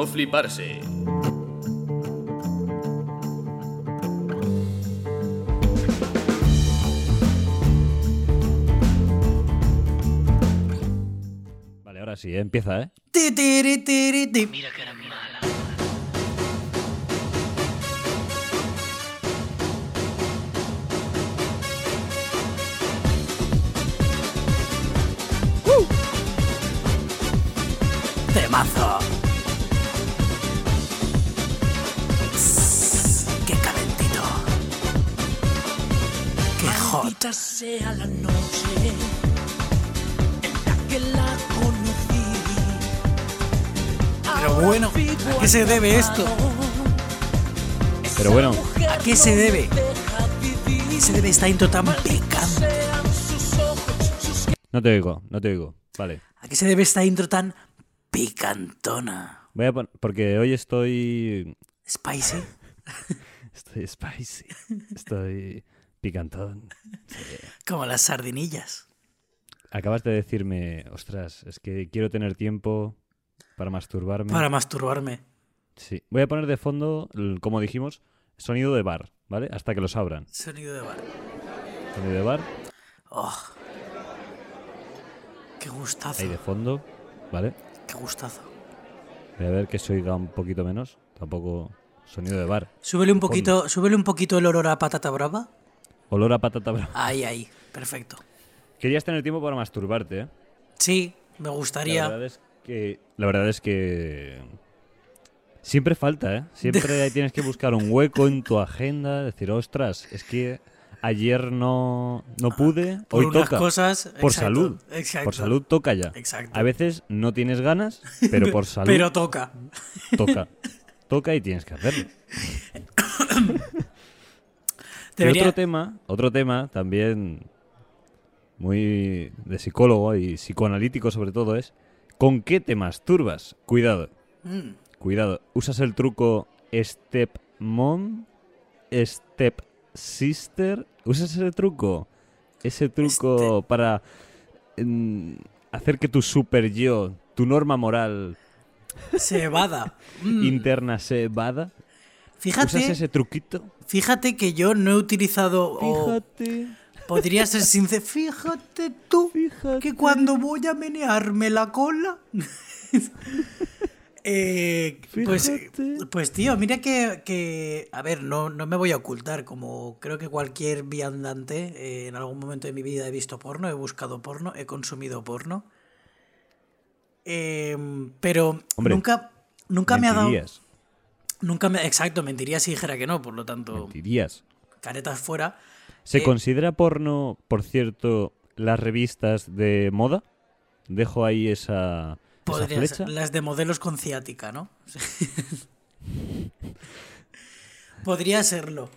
no fliparse. Vale, ahora sí, ¿eh? empieza, ¿eh? Tiri, sea la noche en la que la conocí. Pero bueno, ¿a qué se debe esto? Pero bueno, ¿A qué se debe? ¿A qué se debe esta intro tan picante? no te oigo, no te oigo. Vale. ¿A qué se debe esta intro tan picantona? Voy a pon- porque hoy estoy. Spicy. Estoy spicy. Estoy picantón. Como las sardinillas. Acabas de decirme, ostras, es que quiero tener tiempo para masturbarme. Para masturbarme. Sí. Voy a poner de fondo, como dijimos, sonido de bar, ¿vale? Hasta que los abran. Sonido de bar. Sonido de bar, Oh. Qué gustazo. ahí de fondo, ¿vale? Qué gustazo. Voy a ver que se oiga un poquito menos. Tampoco sonido de bar. Súbele un poquito, súbele un poquito el olor a patata brava. Olor a patata brava. Ahí, ahí. Perfecto. Querías tener tiempo para masturbarte, ¿eh? Sí, me La gustaría. verdad es que. La verdad es que. Siempre falta, ¿eh? Siempre tienes que buscar un hueco en tu agenda. Decir, ostras, es que ayer no, no pude, Ah, Por hoy unas toca. cosas. por exacto, salud. Exacto. Por salud toca ya. Exacto. A veces no tienes ganas, pero por salud Pero toca. toca. Toca y tienes que hacerlo. Y otro tema, otro tema también muy de psicólogo y psicoanalítico sobre todo es ¿con qué te masturbas? Cuidado, Mm, cuidado. ¿Usas el truco step mom? Step sister? ¿Usas ese truco? Ese truco Este- para mm, hacer que tu super yo, tu norma moral Se evada. Mm, interna se evada. Fíjate, ¿Usas ese truquito? fíjate que yo no he utilizado. Fíjate. podría ser sincero. Fíjate tú Fíjate. que cuando voy a menearme la cola. eh, pues, pues tío, mira que, que- a ver, no, no me voy a ocultar, como creo que cualquier viandante, eh, en algún momento de mi vida he visto porno, he buscado porno, he consumido porno. Em, pero Hombre, nunca, nunca me ha dado... Nunca me, exacto, mentiría si dijera que no, por lo tanto, mentirías. caretas fuera. ¿Se Eh, considera porno, por cierto, las revistas de moda? Dejo ahí esa, esa flecha. ser las de modelos con ciática, ¿no? Podría serlo.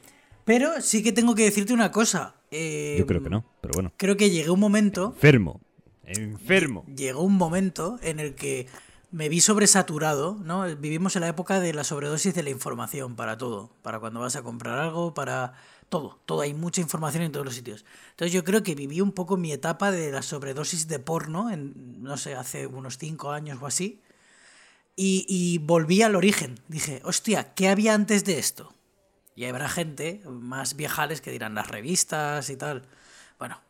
Pero sí que tengo que decirte una cosa. eh, Yo creo que no, pero bueno. Creo que llegué un momento. Enfermo. Enfermo. Llegó un momento en el que me vi sobresaturado, ¿no? Vivimos en la época de la sobredosis de la información para todo, para cuando vas a comprar algo, para todo, todo, hay mucha información en todos los sitios. Entonces yo creo que viví un poco mi etapa de la sobredosis de porno, en, no sé, hace unos cinco años o así, y, y volví al origen. Dije, hostia, ¿qué había antes de esto? Y habrá gente más viejales que dirán las revistas y tal. Bueno,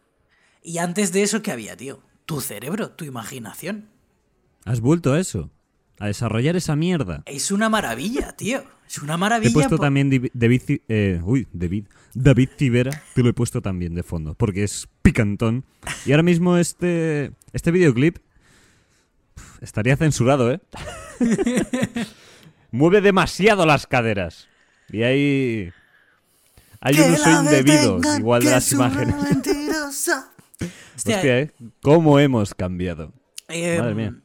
y antes de eso, ¿qué había, tío? Tu cerebro, tu imaginación. ¿Has vuelto a eso? A desarrollar esa mierda. Es una maravilla, tío. Es una Te maravilla. he puesto también David, eh, uy, David, David Civera, te lo he puesto también de fondo, porque es picantón. Y ahora mismo este, este videoclip estaría censurado, ¿eh? Mueve demasiado las caderas. Y hay, hay un uso indebido, igual de las imágenes. Hostia, ¿eh? ¿Cómo hemos cambiado? eh, Madre mía.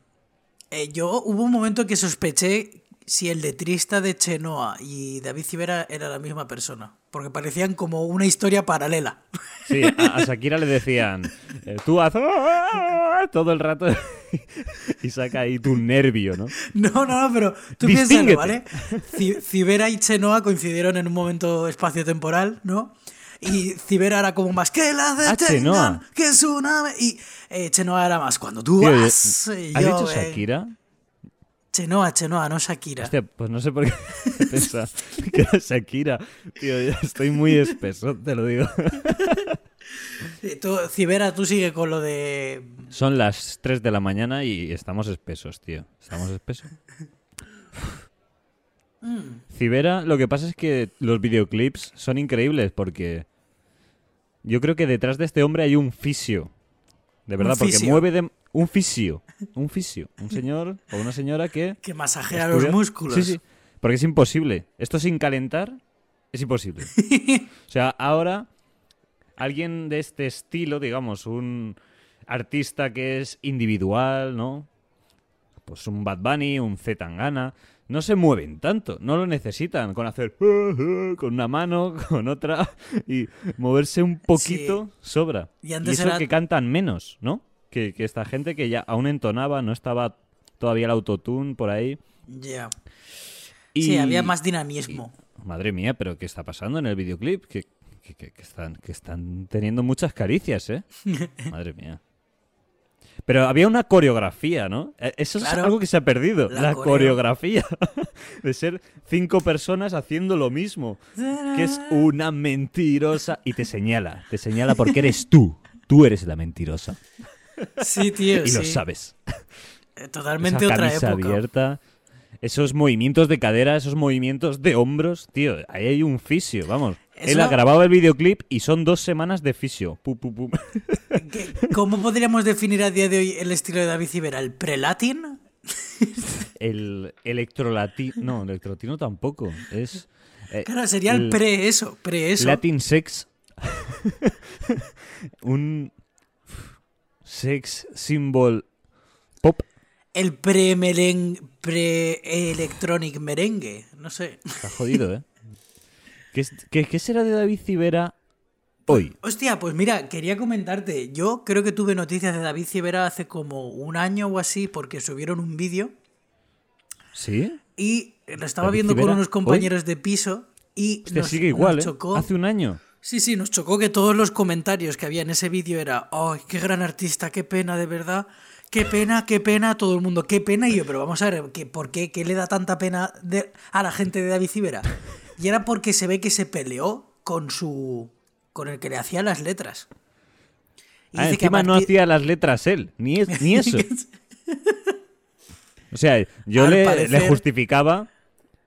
Eh, yo hubo un momento que sospeché si el letrista de Chenoa y David Civera era la misma persona. Porque parecían como una historia paralela. Sí, a, Shakira le decían, eh, tú haz todo el rato y saca ahí tu nervio, ¿no? No, no, no, pero tú piénsalo, ¿vale? Ci- Civera y Chenoa coincidieron en un momento espacio-temporal, ¿no? Y Civera era como más que la Ah, detengan, Chenoa. que es una... Y eh, Chenoa era más cuando tú Tío, vas... y ¿Has yo, dicho eh, Shakira? Chenoa, Chenoa, no Shakira. Hostia, pues no sé por qué he pensado que era Shakira. Tío, estoy muy espeso, te lo digo. Eh, tú, Cibera, tú sigue con lo de. Son las 3 de la mañana y estamos espesos, tío. Estamos espesos. Cibera, lo que pasa es que los videoclips son increíbles porque yo creo que detrás de este hombre hay un fisio. De verdad, porque fisio. mueve de... Un fisio. Un fisio. Un señor o una señora que... que masajea estudia- los músculos. Sí, sí. Porque es imposible. Esto sin calentar es imposible. o sea, ahora alguien de este estilo, digamos, un artista que es individual, ¿no? Pues un Bad Bunny, un Z Tangana, no se mueven tanto, no lo necesitan con hacer con una mano, con otra y moverse un poquito sobra. Y antes eso era- que cantan menos, ¿no? Que, que esta gente que ya aún entonaba, no estaba todavía el autotune por ahí. Ya. Y, Sí, había más dinamismo. Madre mía, pero ¿qué está pasando en el videoclip? Que- que- que están, que están teniendo muchas caricias, ¿eh? Madre mía. Pero había una coreografía, ¿no? Eh, Eso es algo que se ha perdido. La La, coreo. coreografía. de ser cinco personas haciendo lo mismo. Que es una mentirosa. Y te señala. Te señala porque eres tú. Tú eres la mentirosa. Sí, tío. Y lo sabes. Eh, Totalmente Esa otra camisa época. abierta. Esos movimientos de cadera, esos movimientos de hombros, tío, ahí hay un fisio, vamos. Él ha grabado el videoclip y son dos semanas de fisio. Pu, pu, pu. ¿Qué- ¿Cómo podríamos definir a día de hoy el estilo de David Civera? ¿El prelatin? El electrolatino, no, electrolatino tampoco. Es eh, Claro, sería el, pre eso, pre eso. Latin sex. un sex symbol pop. El pre-melen- pre-electronic merengue. No sé. Está jodido, ¿eh? ¿Qué, es- qué- qué será de David Civera hoy? Hostia, pues mira, quería comentarte. Yo creo que tuve noticias de David Civera hace como un año o así porque subieron un vídeo ¿Sí? y lo estaba David viendo con unos compañeros de piso y Hostia, nos, sigue igual, nos ¿eh? chocó. Hace un año. Sí, sí, nos chocó que todos los comentarios que había en ese vídeo era, ¡ay, qué gran artista, qué pena, de verdad! ¡Qué pena, qué pena! Todo el mundo, ¡qué pena! Y yo, pero vamos a ver, ¿qué, ¿por qué? ¿Qué le da tanta pena de- a la gente de David Civera? Y era porque se ve que se peleó con su... con el que le hacía las letras. Y Ah, dice que encima no hacía las letras él, ni, es- ni eso. O sea, yo le, parecer- le justificaba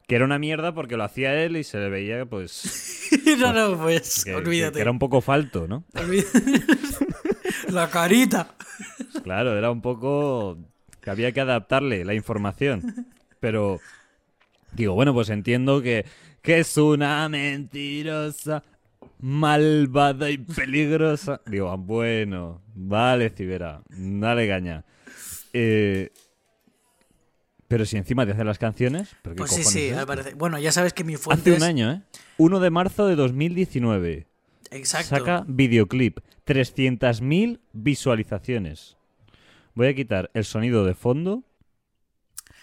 que era una mierda porque lo hacía él y se le veía, pues, no, no, pues, que, olvídate. que era un poco falto, ¿no? La carita. Claro, era un poco que había que adaptarle la información. Pero digo, bueno, pues entiendo que, que es una mentirosa, malvada y peligrosa. Digo, ah, bueno, vale, Cibera, dale caña. Eh, pero si encima te hace las canciones, ¿pero qué Pues sí, sí, es al parecer. Bueno, ya sabes que mi fuente Hace un año, ¿eh? 1 de marzo de 2019. Exacto. Saca videoclip. 300.000 visualizaciones. Voy a quitar el sonido de fondo.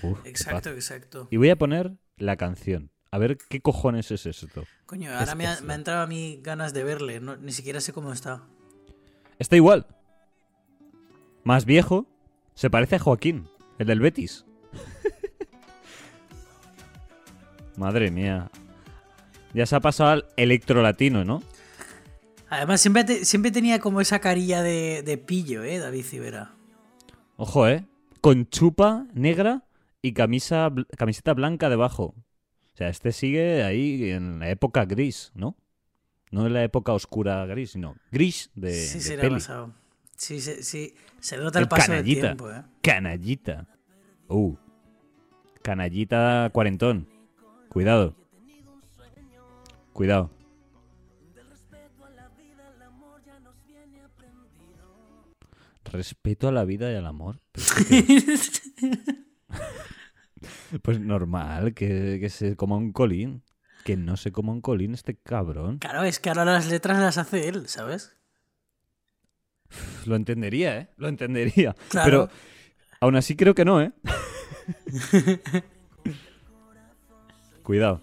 Uf, Exacto, exacto. Y voy a poner la canción. A ver qué cojones es esto. Coño, ahora me ha, Especial. me ha entrado a mí ganas de verle. no- ni siquiera sé cómo está. Está igual. Más viejo. Se parece a Joaquín, el del Betis. Madre mía. Ya se ha pasado al electrolatino, ¿no? Además, siempre, te- siempre tenía como esa carilla de, de pillo, ¿eh? David Civera. Ojo, ¿eh? Con chupa negra y camisa, camiseta blanca debajo. O sea, este sigue ahí en la época gris, ¿no? No en la época oscura gris, sino gris de, sí, de se le ha peli. pasado. Sí, sí, sí. Se nota El el, paso canallita. del tiempo, ¿eh? Canallita. Uh. Canallita cuarentón. Cuidado. Cuidado. Respeto a la vida y al amor. Pero esto qué es? Pues normal, que, que se coma un colín. Que no se coma un colín este cabrón. Claro, es que ahora las letras las hace él, ¿sabes? Lo entendería, ¿eh? Lo entendería. Claro. Pero aún así creo que no, ¿eh? Cuidado.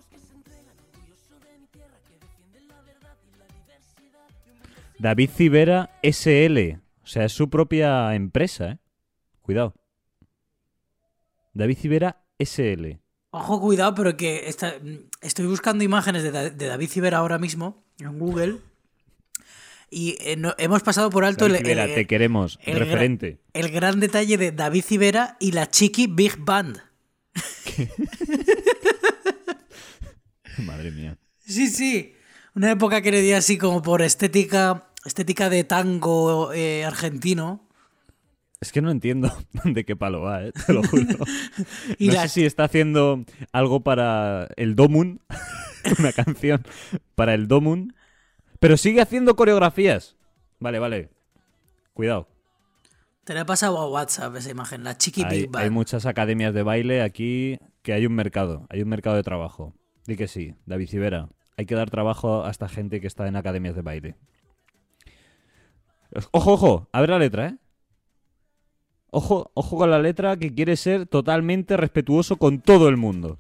David Civera SL. O sea, es su propia empresa, ¿eh? Cuidado. David Civera SL. Ojo, cuidado, pero que esta- estoy buscando imágenes de, Da- de David Civera ahora mismo en Google. Y eh, no- hemos pasado por alto David el, te queremos, el referente. el gran detalle de David Civera y la Chiqui Big Band. Madre mía. Sí, sí. Una época que le di así como por estética, estética de tango eh, argentino. Es que no entiendo de qué palo va, ¿eh? te lo juro. Y no sé si está haciendo algo para el Domun, una canción para el Domun, pero sigue haciendo coreografías. Vale, vale. Cuidado. Te la he pasado a WhatsApp esa imagen, la Chiqui Hay, Big hay muchas academias de baile aquí que hay un mercado, hay un mercado de trabajo. Di que sí, David Civera. Hay que dar trabajo a esta gente que está en academias de baile. Ojo, ojo, a ver la letra, ¿eh? Ojo, ojo con la letra que quiere ser totalmente respetuoso con todo el mundo.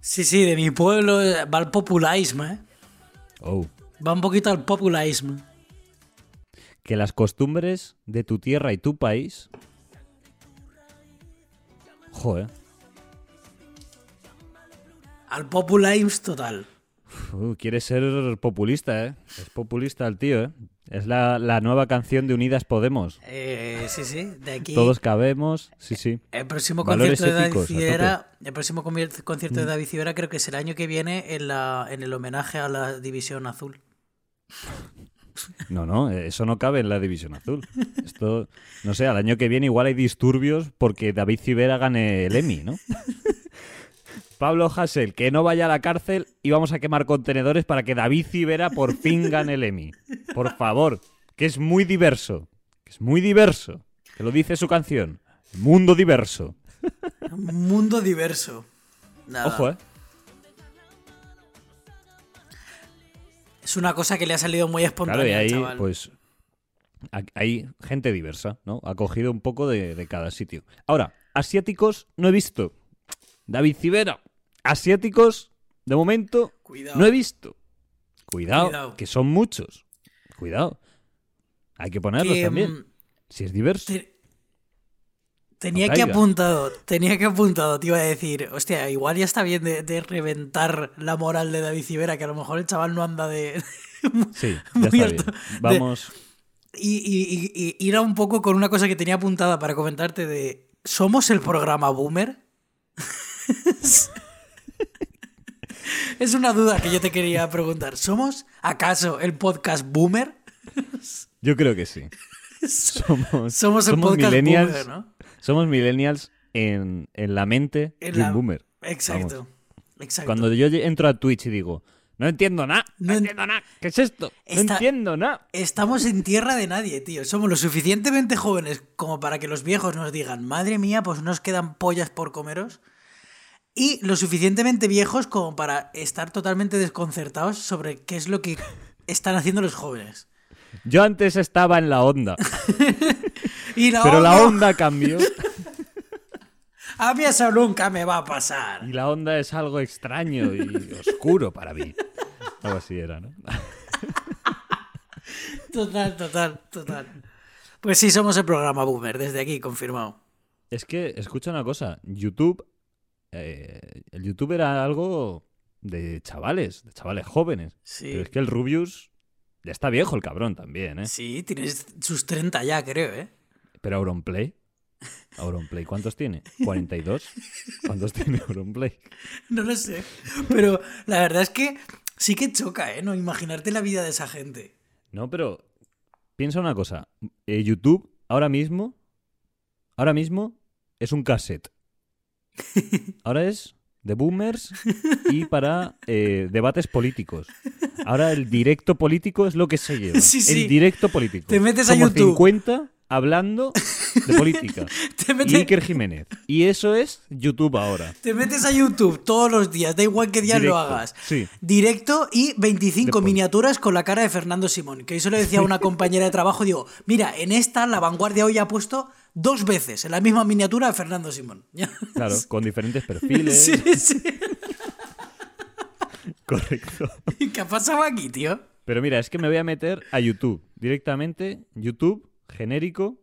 Sí, sí, de mi pueblo eh, va al populismo, ¿eh? Oh. Va un poquito al populismo. Que las costumbres de tu tierra y tu país. Eh. Al populismo total. Uh, quiere ser populista, ¿eh? Es populista el tío, ¿eh? Es la, la nueva canción de Unidas Podemos. Eh, sí, sí, de aquí. Todos cabemos. Sí, sí. El próximo Valores concierto de David Mm. Civera, el próximo concierto de David Civera creo que es el año que viene en, la, en el homenaje a la División Azul. No, no, eso no cabe en la División Azul. Esto, no sé, al año que viene igual hay disturbios porque David Civera gane el Emmy, ¿no? Pablo Hassel, que no vaya a la cárcel y vamos a quemar contenedores para que David Civera por fin gane el Emmy. Por favor, que es muy diverso. Que es muy diverso. Que lo dice su canción. Mundo diverso. Un mundo diverso. Nada. Ojo, ¿eh? Es una cosa que le ha salido muy espontánea Claro, y ahí, chaval. pues, ha- hay gente diversa, ¿no? Ha cogido un poco de, de cada sitio. Ahora, asiáticos no he visto. David Civera, asiáticos, de momento, Cuidado. no he visto. Cuidado, Cuidado. que son muchos. Cuidado. Hay que ponerlos Que, también. mm, Si es diverso. te- Tenía No que apuntado, tenía que apuntado, te iba a decir, hostia, igual ya está bien de, de reventar la moral de David Civera, que a lo mejor el chaval no anda de... Sí, ya está bien. De- Vamos. Y, y- y- y ir a un poco con una cosa que tenía apuntada para comentarte de... ¿Somos el programa Boomer? es una duda que yo te quería preguntar. ¿Somos acaso el podcast Boomer? Yo creo que sí. Somos, Somos el podcast millennials. Boomer, ¿no? Somos millennials en, en la mente En de la- un boomer. Exacto. Vamos. Exacto. Cuando yo entro a Twitch y digo, no entiendo nada, no, No en- entiendo nada, ¿qué es esto? No Esta- entiendo nada. Estamos en tierra de nadie, tío. Somos lo suficientemente jóvenes como para que los viejos nos digan, madre mía, pues nos quedan pollas por comeros. Y lo suficientemente viejos como para estar totalmente desconcertados sobre qué es lo que están haciendo los jóvenes. Yo antes estaba en la onda, Y la pero la onda cambió A mí eso nunca me va a pasar. y la onda es algo extraño y oscuro para mí. Algo así era, ¿no? Total, total, total. Pues sí, somos el programa Boomer, desde aquí, confirmado. Es que, escucha una cosa, YouTube, eh, el YouTube era algo de chavales, de chavales jóvenes. Sí. Pero es que el Rubius ya está viejo el cabrón también, ¿eh? Sí, tienes sus 30 ya, creo, ¿eh? Pero Auronplay, Auronplay, ¿cuántos tiene? ¿42? ¿Cuántos tiene Auronplay? No lo sé. Pero la verdad es que sí que choca, ¿eh? No imaginarte la vida de esa gente. No, pero piensa una cosa. eh, YouTube ahora mismo, ahora mismo es un cassette. Ahora es de boomers y para eh, debates políticos. Ahora el directo político es lo que se lleva. Sí, sí. El directo político. Te metes a YouTube. 50 hablando de política. Te Y metes, Iker Jiménez. Y eso es YouTube ahora. te metes a YouTube todos los días, da igual qué día lo hagas. sí. Directo y 25 De miniaturas con la cara de Fernando Simón. Que eso le decía a una compañera de trabajo, digo, mira, en esta la vanguardia hoy ha puesto dos veces en la misma miniatura a Fernando Simón. Claro, con diferentes perfiles. sí, sí. Correcto. ¿Y ¿Qué ha pasado aquí, tío? Pero mira, es que me voy a meter a YouTube. Directamente, YouTube, genérico.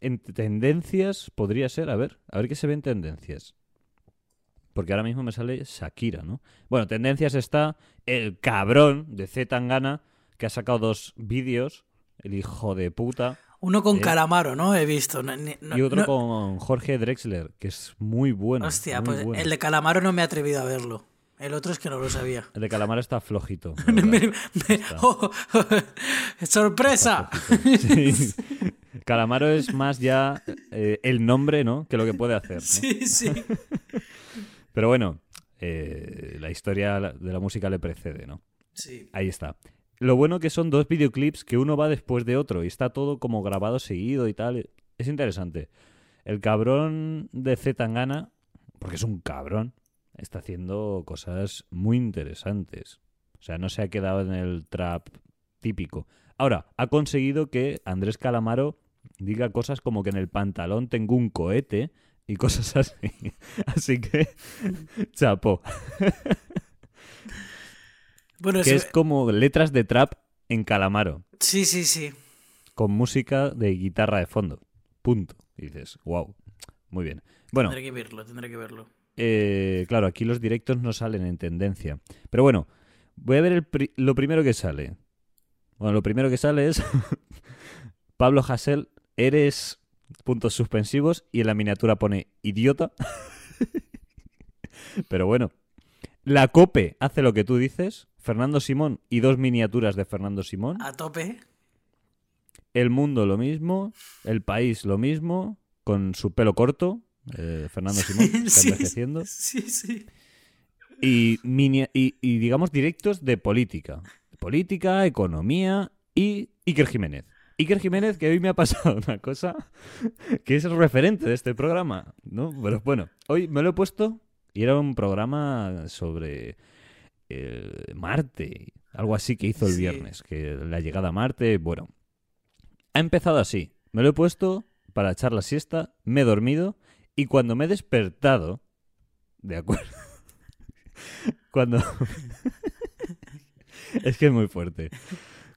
en tendencias podría ser, a ver, a ver qué se ve en tendencias. Porque ahora mismo me sale Shakira, ¿no? Bueno, tendencias está el cabrón de Z Tangana que ha sacado dos vídeos, el hijo de puta, Uno con Eh. Calamaro, ¿no? He visto. No- ni- no- y otro no- con Jorge Drexler, que es muy bueno. Hostia, muy pues bueno. el de Calamaro no me he atrevido a verlo. El otro es que no lo sabía. El de Calamar está flojito. Me- ¡Oh! ¡Sorpresa! Sí. Calamaro es más ya eh, el nombre, ¿no? Que lo que puede hacer. Sí, sí. Pero bueno, eh, la historia de la música le precede, ¿no? Sí. Ahí está. Lo bueno que son dos videoclips que uno va después de otro y está todo como grabado seguido y tal. Es interesante. El cabrón de Z Tangana, porque es un cabrón, está haciendo cosas muy interesantes. O sea, no se ha quedado en el trap típico. Ahora, ha conseguido que Andrés Calamaro diga cosas como que en el pantalón tengo un cohete y cosas así. Así que, chapo. Bueno, Que es como letras de trap en Calamaro. sí, sí, sí. con música de guitarra de fondo. Punto. Y dices, wow, muy bien. Bueno, Tendré que verlo, tendré que verlo. eh, claro, aquí los directos no salen en tendencia. Pero bueno, voy a ver el pri- lo primero que sale. Bueno, lo primero que sale es Pablo Hassel, eres puntos suspensivos y en la miniatura pone idiota. Pero bueno, la COPE hace lo que tú dices, Fernando Simón y dos miniaturas de Fernando Simón. A tope. El mundo lo mismo, el país lo mismo, con su pelo corto, eh, Fernando Simón, que está Sí, envejeciendo, Sí, sí. y, mini- y, y, digamos directos de política. Política, economía y Iker Jiménez. Iker Jiménez, que hoy me ha pasado una cosa que es el referente de este programa, ¿no? Pero bueno, hoy me lo he puesto y era un programa sobre eh, Marte, algo así que hizo el Sí. viernes, que la llegada a Marte, bueno. Ha empezado así. Me lo he puesto para echar la siesta, me he dormido y cuando me he despertado, de acuerdo, cuando... es que es muy fuerte.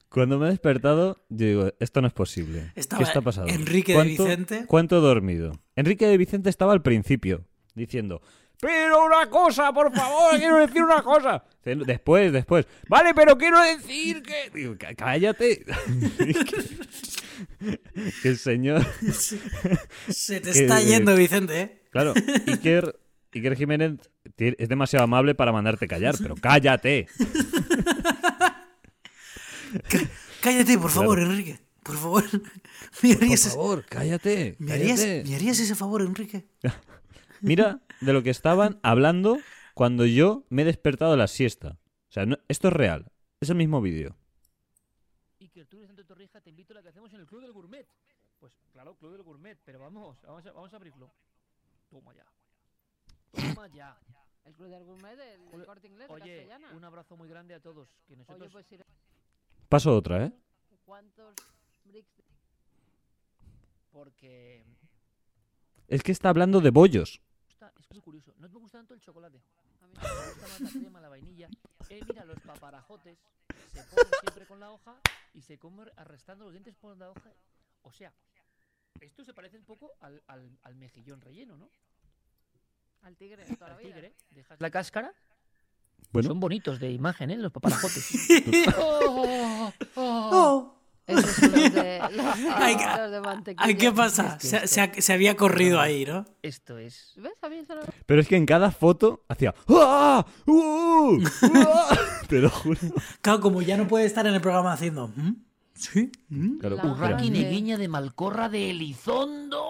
Cuando me he despertado, yo digo, esto no es posible. Estaba ¿Qué está pasando? Enrique de ¿Cuánto- Vicente. ¿Cuánto he dormido? Enrique de Vicente estaba al principio, diciendo, pero una cosa, por favor, quiero decir una cosa. Después, después, vale, pero quiero decir que... Digo, "Cá- cállate. que el señor... Se te que- está yendo, Vicente, ¿eh? Claro, Iker, Iker Jiménez es demasiado amable para mandarte callar, pero cállate. Cállate, por favor, Enrique. Por favor. ¿Me Por favor, cállate. ¿me harías- cállate. me harías ese favor, Enrique? Mira de lo que estaban hablando cuando yo me he despertado de la siesta. O sea, no- esto es real. Es el mismo vídeo. Iker, tú eres Santo Torrija, te invito a la que hacemos en el Club del Gourmet. Pues claro, Club del Gourmet, pero vamos, vamos a, vamos a abrirlo. Toma ya. Toma ya. El Club del Gourmet del, Oye, Corte Inglés de Oye, Castellana. un abrazo muy grande a todos. Que Oye, nosotros... pues ir- Paso otra, ¿eh? ¿cuántos bricks Porque... Es que está hablando de bollos. Es muy curioso. No me gusta tanto el chocolate. a mí Me gusta más la crema, la vainilla. Eh, mira, los paparajotes se ponen siempre con la hoja y se comen arrastrando los dientes por la hoja. O sea, esto se parece un poco al, al, al mejillón relleno, ¿no? al tigre de toda la Al vida. tigre. Dejas la cáscara. Bueno, Son bonitos de imagen, ¿eh? Los paparajotes. oh, oh, Oh. Esos son los de, los, Ay, qué- los de mantequilla. Ay, ¿qué pasa? Es que Se, esto- se se había corrido ahí, ¿no? Esto es... ¿Ves? A mí eso no- pero es que en cada foto hacía ¡Ah! ¡Uh! ¡Ah! Te lo juro. Claro, como ya no puede estar en el programa haciendo. ¿Mm? ¿Sí? ¿Mm? Claro, La espera. hoja Urraqui de- neguiña de Malcorra de Elizondo.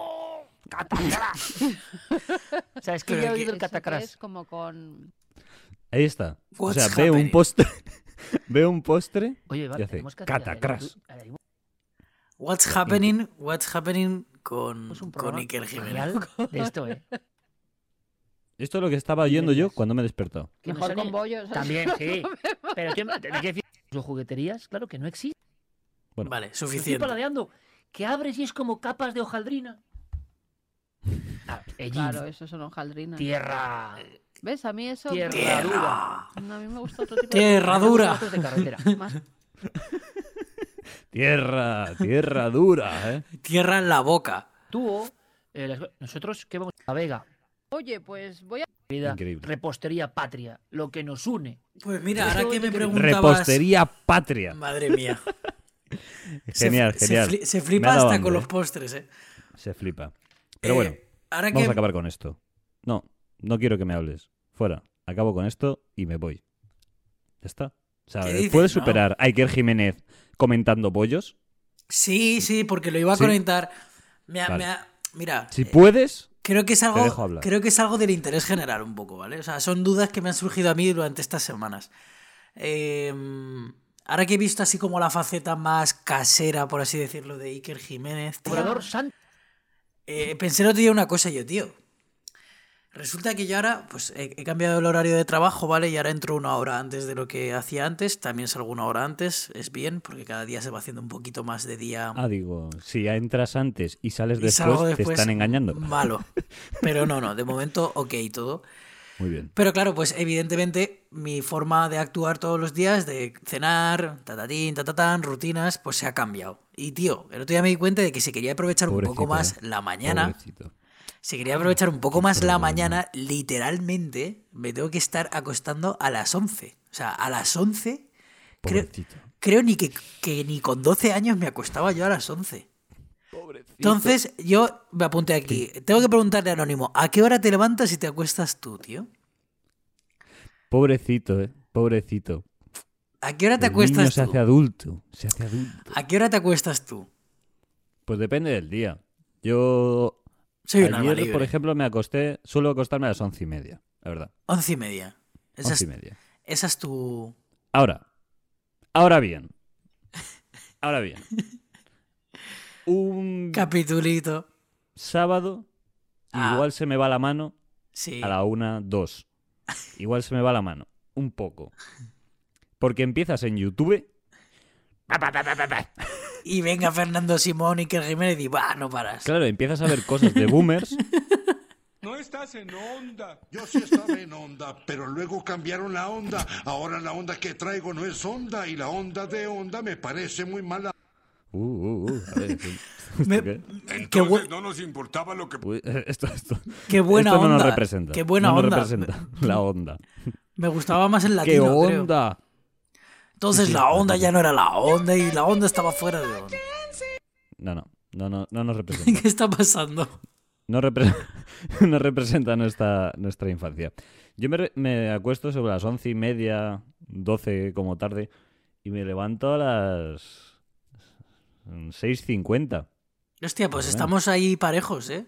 ¡Catacrás! o sea, es que Pero ya he oído el catacrás. es como con... Ahí está. O What's sea, veo un happening? veo un postre. Oye, Y vale, hace tenemos que haremos What's happening? What's happening con, un con programa Iker Jiménez? de esto, ¿eh? Esto es lo que estaba oyendo yo cuando me he despertado. Mejor con bollos. También, sí. Pero tío, te tengo que decir, las jugueterías, claro que no existen. Bueno, Vale, Lo estoy suficiente. paladeando. Que abres y es como capas de hojaldrina. Ah, Claro, eso son hojaldrinas. tierra. ¿Ves? A mí eso... Tierra. Tierra. A mí me gusta otro tipo de... Tierra dura. Fotos de carretera. Más tierra, tierra dura, ¿eh? Tierra en la boca. Interactúo. eh, nosotros, ¿qué vamos? La Vega, Oye, pues voy a. querida Increíble. repostería patria, lo que nos une. Pues mira, ahora que me preguntabas... Repostería patria. Madre mía. Genial, se, genial. se flipa hasta hambre, con los ¿eh? postres, ¿eh? Se flipa. Pero Eh, bueno, ahora vamos que a acabar con esto. No, no quiero que me hables. Fuera. Acabo con esto y me voy. Ya está. O sea, ¿Qué dices? ¿puedes No. superar a Iker Jiménez comentando pollos? Sí, sí, porque lo iba a Sí. comentar. Me ha- Vale. me ha- mira, Si eh, puedes, creo que es dejo algo, hablar. creo que es algo del interés general un poco, ¿vale? O sea, son dudas que me han surgido a mí durante estas semanas. Eh, ahora que he visto así como la faceta más casera, por así decirlo, de Iker Jiménez, tío, eh, pensé el otro día una cosa yo, tío. Resulta que yo ahora, pues he, he cambiado el horario de trabajo, ¿vale? Y ahora entro una hora antes de lo que hacía antes. También salgo una hora antes, es bien, porque cada día se va haciendo un poquito más de día. ah, digo, si ya entras antes y sales y después, salgo te después están engañando. Malo. Pero no, no, de momento ok todo. Muy bien. Pero claro, pues evidentemente mi forma de actuar todos los días, de cenar, tatatín, tatatán, rutinas, pues se ha cambiado. Y tío, el otro día me di cuenta de que si quería aprovechar un poco más ¿eh? la mañana, Pobrecito. Si quería aprovechar un poco más la mañana, literalmente me tengo que estar acostando a las 11. O sea, a las 11, creo, Pobrecito. creo ni que, que ni con 12 años me acostaba yo a las 11. Pobrecito. Entonces, yo me apunté aquí. Tengo que preguntarle a Anónimo, ¿a qué hora te levantas y te acuestas tú, tío? Pobrecito, eh. Pobrecito. ¿A qué hora te El niño acuestas se tú? hace adulto. Se hace adulto. ¿A qué hora te acuestas tú? Pues depende del día. Yo Alma ayer, por ejemplo, me acosté, suelo acostarme a las once y media, la verdad. Once y media. Esa Once y es, media. esa es tu... Ahora, ahora bien. Ahora bien. Un Capitulito. sábado, Ah. igual se me va la mano Sí. a la una, dos. Igual se me va la mano. Un poco. Porque empiezas en YouTube. Y venga Fernando Simón y que Jiménez y va, no paras. Claro, empiezas a ver cosas de boomers. No estás en onda. Yo sí estaba en onda, pero luego cambiaron la onda. Ahora la onda que traigo no es onda y la onda de onda me parece muy mala. Uh, uh, uh, a ver, ¿esto Me- qué? Entonces Qué no nos importaba lo que... Uy, esto, esto, Qué buena esto no onda. nos representa. Qué buena no nos onda. representa la onda. Me gustaba más el ¡Qué latino, creo. Entonces Sí, sí, la onda ya no era la onda y la onda estaba fuera de onda. No, no, no, no, no nos representa. ¿Qué está pasando? No, repre- no representa nuestra, nuestra infancia. Yo me, me acuesto sobre las once y media, doce como tarde, y me levanto a las 6.50, Hostia, pues estamos ahí parejos, ¿eh?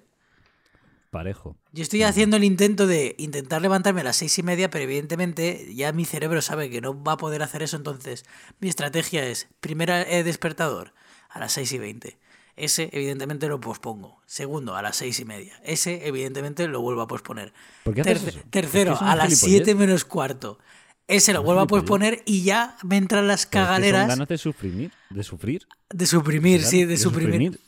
Parejo. Yo estoy haciendo el intento de intentar levantarme a las seis y media, pero evidentemente ya mi cerebro sabe que no va a poder hacer eso, entonces mi estrategia es, primera eh, despertador, a las seis y veinte. Ese, evidentemente, lo pospongo. Segundo, a las seis y media. Ese, evidentemente, lo vuelvo a posponer. ¿Por qué Terce- eso? Tercero, a las siete menos cuarto. Ese lo vuelvo a posponer y ya me entran las Pero es que son cagaleras ganas de sufrir, de sufrir. de suprimir, sí, de suprimir. suprimir.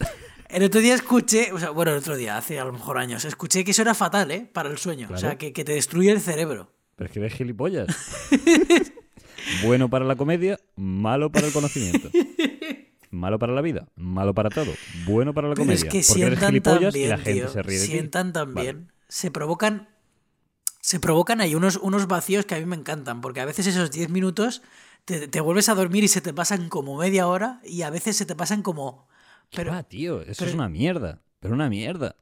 El otro día escuché, o sea, bueno, el otro día, hace a lo mejor años, escuché que eso era fatal, ¿eh? Para el sueño. O sea, que, que te destruye el cerebro. Pero es que eres gilipollas. bueno para la comedia, malo para el conocimiento. Malo para la vida, malo para todo. Bueno para la Pero comedia. es que porque eres sientan gilipollas y la gente tío. se ríe de ti. Sientan tan Vale. bien. Se provocan. Se provocan ahí unos, unos vacíos que a mí me encantan. Porque a veces esos 10 minutos te, te vuelves a dormir y se te pasan como media hora. Y a veces se te pasan como. Pero, Ah, tío, eso pero- es una mierda. Pero una mierda.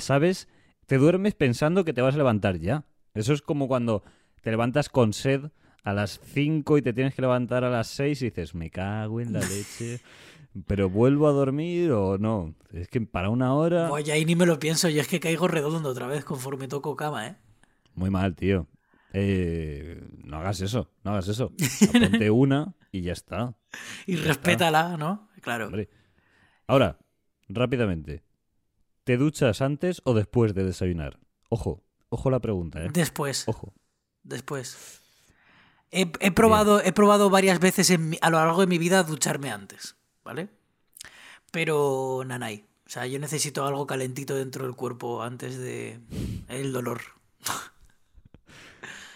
¿Sabes? Te duermes pensando que te vas a levantar ya. Eso es como cuando te levantas con sed a las 5 y te tienes que levantar a las 6 y dices, me cago en la leche. Pero vuelvo a dormir o no. Es que para una hora. Ya ahí ni me lo pienso. Yo es que caigo redondo otra vez conforme toco cama, ¿eh? Muy mal, tío. Eh, no hagas eso, no hagas eso. Ponte una y ya está. Y respétala, ¿no? Claro. Hombre. Ahora, rápidamente. ¿Te duchas antes o después de desayunar? Ojo, ojo la pregunta, ¿eh? Después. Ojo. Después. He, he probado, he probado varias veces en mi- a lo largo de mi vida ducharme antes, ¿vale? Pero nanay. O sea, yo necesito algo calentito dentro del cuerpo antes de el dolor.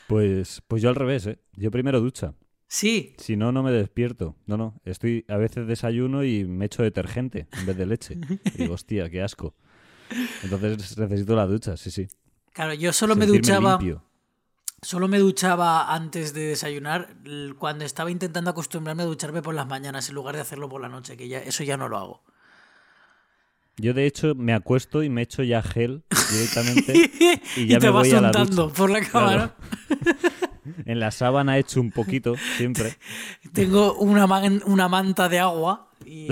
Pues, pues yo al revés, ¿eh? Yo primero ducha. Sí, Si no, no me despierto. No, no. Estoy, a veces desayuno y me echo detergente en vez de leche. Y digo, hostia, qué asco. Entonces necesito la ducha, sí, sí. Claro, yo solo me duchaba. limpio. Solo me duchaba antes de desayunar cuando estaba intentando acostumbrarme a ducharme por las mañanas en lugar de hacerlo por la noche, que ya eso ya no lo hago. Yo, de hecho, me acuesto y me echo ya gel directamente y ya te me vas voy a la ducha. por la Claro. En la sábana he hecho un poquito, siempre. Tengo una, man- una manta de agua y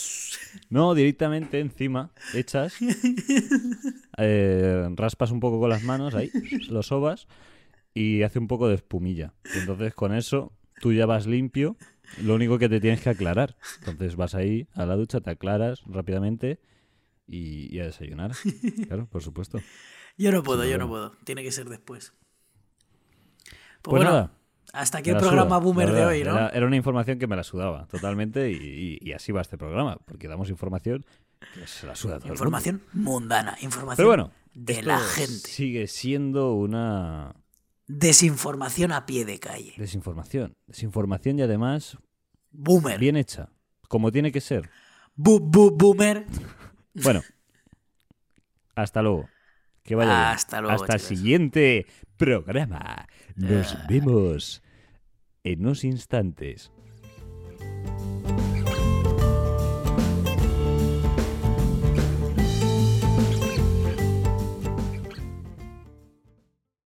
No, directamente encima, echas, eh, raspas un poco con las manos, ahí, lo sobas y hace un poco de espumilla. Entonces con eso tú ya vas limpio, lo único que te tienes que aclarar. Entonces vas ahí a la ducha, te aclaras rápidamente y, y a desayunar. Claro, por supuesto. yo no puedo, Sí, yo no puedo. Tiene que ser después. Pues, Pues bueno, nada, hasta aquí el programa suda, boomer de hoy, ¿no? Era, era una información que me la sudaba totalmente y, y- y así va este programa, porque damos información que se la suda todo el mundo. Información mundana, información Pero bueno, de la gente. sigue siendo una Desinformación a pie de calle. desinformación. Desinformación y además Boomer. bien hecha, como tiene que ser. Bu- bu- boomer. Bueno, hasta luego. Que vaya bien. Hasta luego, Hasta el siguiente programa. Nos vemos en unos instantes.